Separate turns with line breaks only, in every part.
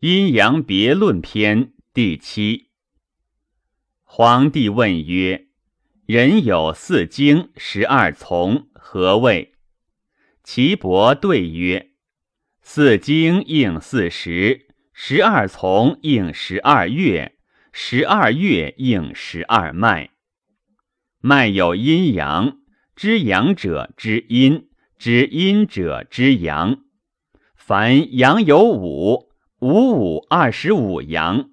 阴阳别论篇第七。皇帝问曰：“人有四经十二从，何谓？”岐伯对曰：“四经应四时，十二从应十二月，十二月应十二脉。脉有阴阳，知阳者知阴，知阴者知阳。凡阳有五，五五二十五阳。”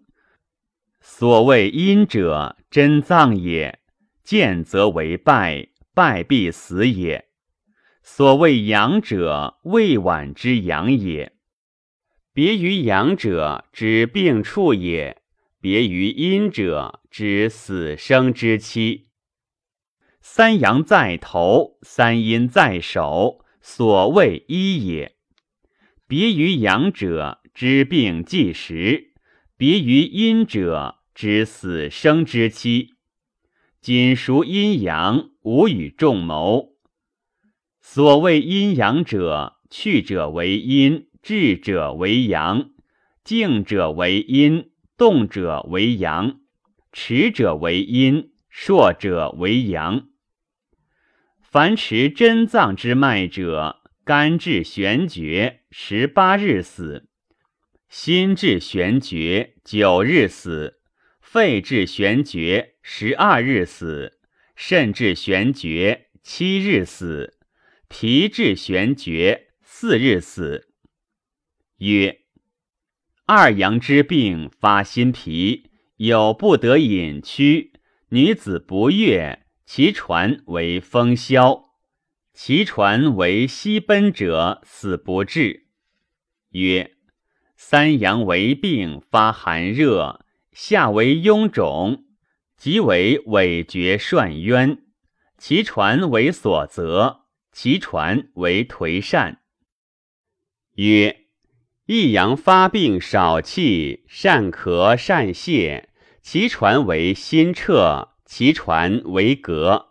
所谓阴者，真脏也；见则为败，败必死也。所谓阳者，未晚之阳也。别于阳者，指病处也；别于阴者，指死生之期。三阳在头，三阴在手，所谓一也。别于阳者，知病计时；别于阴者，知死生之期，仅熟阴阳，无与众谋。所谓阴阳者，去者为阴，至者为阳；静者为阴，动者为阳；持者为阴，硕者为阳。凡持真脏之脉者，肝至玄绝，十八日死；心至玄绝，九日死。肺至玄绝，十二日死；肾至玄绝，七日死；脾至玄绝，四日死。曰：二阳之病发心脾，有不得饮曲，女子不悦，其传为风消；其传为息奔者，死不治。曰：三阳为病发寒热。下为臃肿，即为尾绝涮渊，其传为所责，其传为颓善。曰：一阳发病少气，善咳善泻，其传为心彻，其传为膈。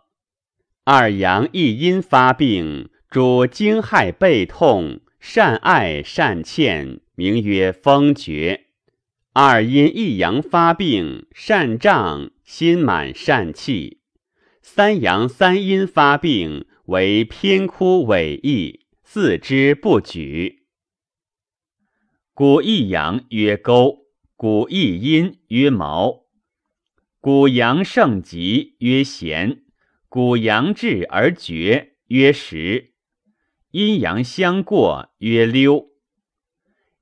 二阳一阴发病，主惊骇背痛，善爱善欠，名曰风厥。二阴一阳发病，善胀，心满善气；三阳三阴发病，为偏枯萎易，四肢不举。古一阳曰沟，古一阴曰毛。古阳盛极曰弦，古阳至而绝曰时。阴阳相过曰溜。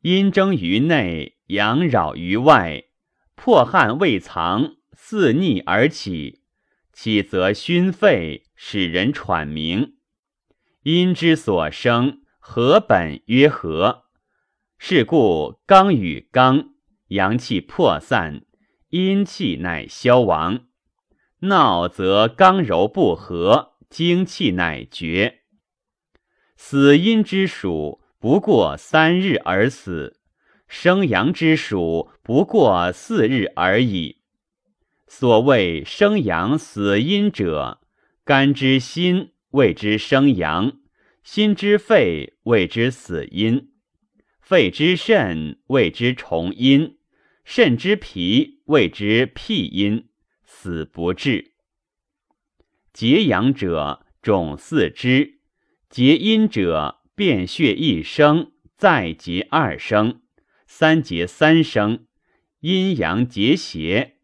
阴争于内。阳扰于外，破汗未藏，肆逆而起，起则熏肺，使人喘鸣。阴之所生，合本曰合。是故刚与刚，阳气破散，阴气乃消亡。闹则刚柔不和，精气乃绝。死阴之属，不过三日而死。生阳之属不过四日而已。所谓生阳死阴者，肝之心谓之生阳，心之肺谓之死阴，肺之肾谓之重阴，肾之脾谓之辟阴，死不治。结阳者种四肢，结阴者变血一生，再结二生。三结三生，阴阳结邪，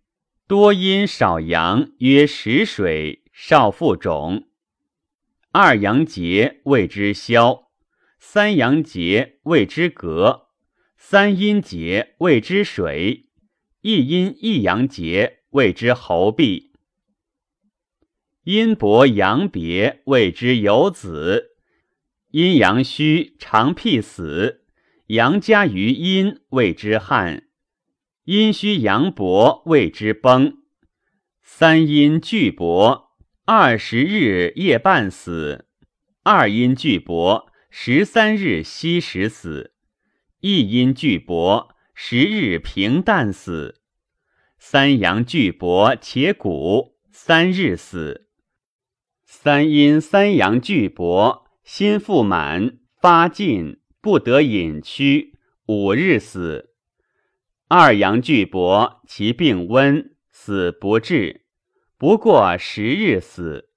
多阴少阳，曰食水，少腹肿。二阳结谓之消，三阳结谓之隔，三阴结谓之水，一阴一阳结谓之喉痹。阴薄阳别谓之有子，阴阳虚常辟死。阳加于阴，谓之汗；阴虚阳薄，谓之崩。三阴俱薄，二十日夜半死；二阴俱薄，十三日夕时死；一阴俱薄，十日平淡死；三阳俱薄且谷，三日死；三阴三阳俱薄，心腹满发尽。不得隐屈，五日死；二阳俱薄，其病温，死不治，不过十日死。